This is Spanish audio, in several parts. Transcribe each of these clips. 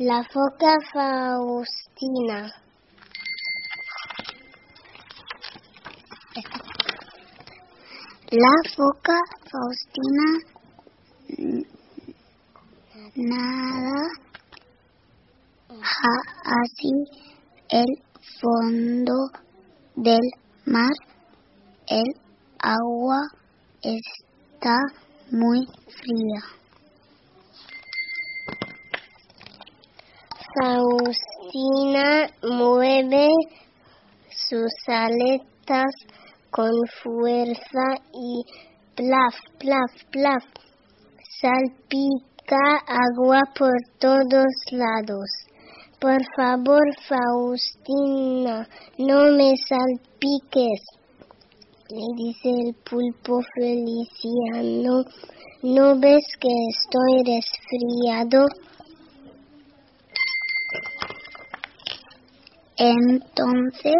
La foca Faustina. La foca Faustina nada así el fondo del mar. El agua está muy fría. Faustina mueve sus aletas con fuerza y plaf, plaf, plaf, salpica agua por todos lados. Por favor, Faustina, no me salpiques, le dice el pulpo Feliciano. ¿No ves que estoy resfriado? Entonces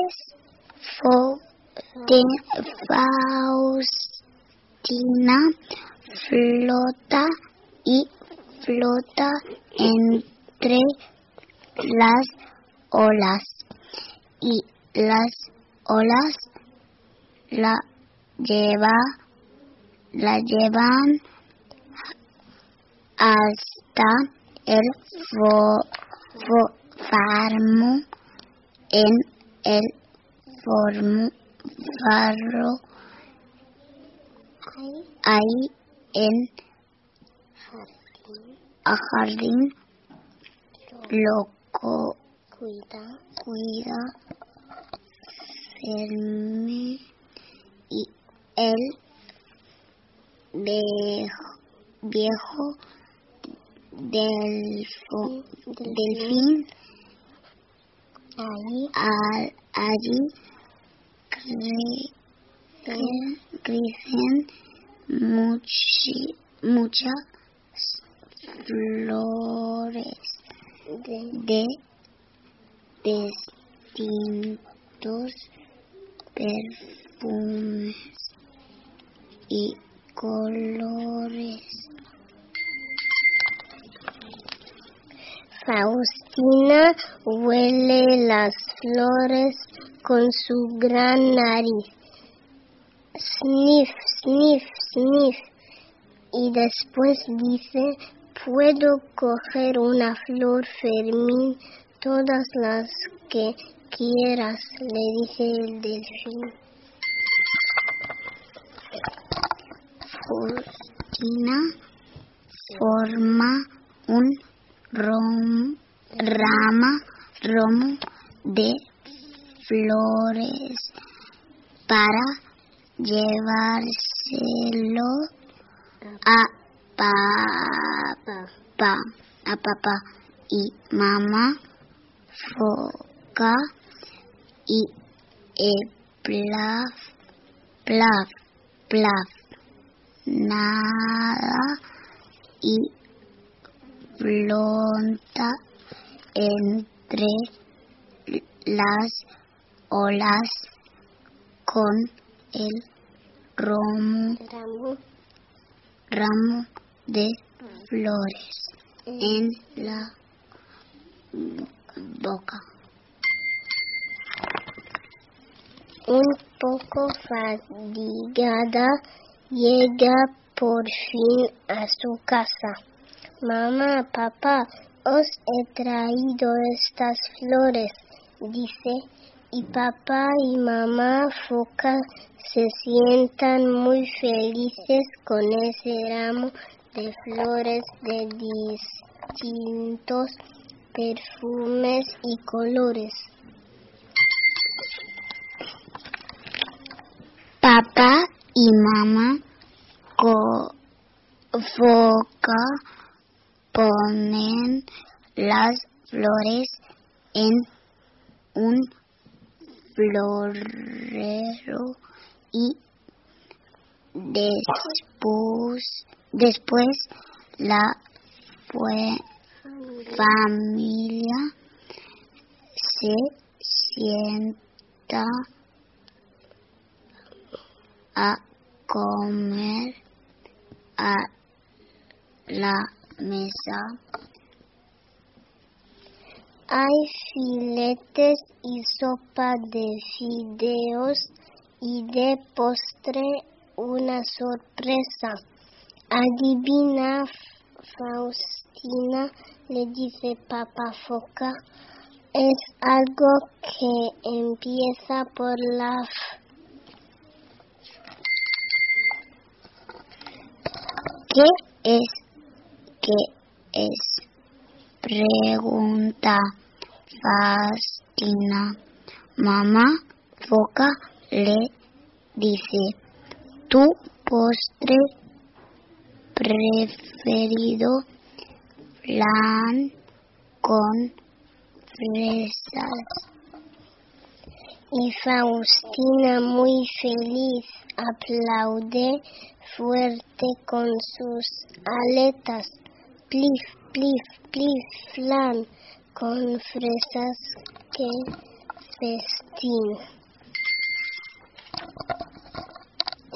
Faustina flota y flota entre las olas. Y las olas la lleva la llevan hasta el farmo en el farro ahí en a jardín loco Cuida. cuida Ferme y el viejo, viejo delfo- delfín Ahí al- allí crecen, crecen muchi- muchas flores de de distintos perfumes y colores. Faustina huele las flores con su gran nariz. Sniff, sniff, sniff. Y después dice, puedo coger una flor Fermín, todas las que quieras, le dice el delfín. Faustina forma un rom- rama, romo de flores para llevárselo a papá, a papá y mamá foca y plaf, plaf, plaf, nada y flota entre las olas con el romo, Ramo ramo de flores en la boca. Un poco fatigada, llega por fin a su casa. Mamá, papá, os he traído estas flores, dice, y papá y mamá foca se sientan muy felices con ese ramo de flores de distintos perfumes y colores. Papá y mamá foca ponen las flores en un florero y después, después la familia se sienta a comer a la mesa Hay filetes y sopa de fideos y de postre una sorpresa. Adivina, Faustina, le dice Papa Foca. Es algo que empieza por la. ¿Qué es? ¿Qué es? Pregunta Faustina. Mamá Foca le dice, tu postre preferido flan con fresas. Y Faustina, muy feliz, aplaude fuerte con sus aletas. Plif, plif, plif, flan con fresas que festín.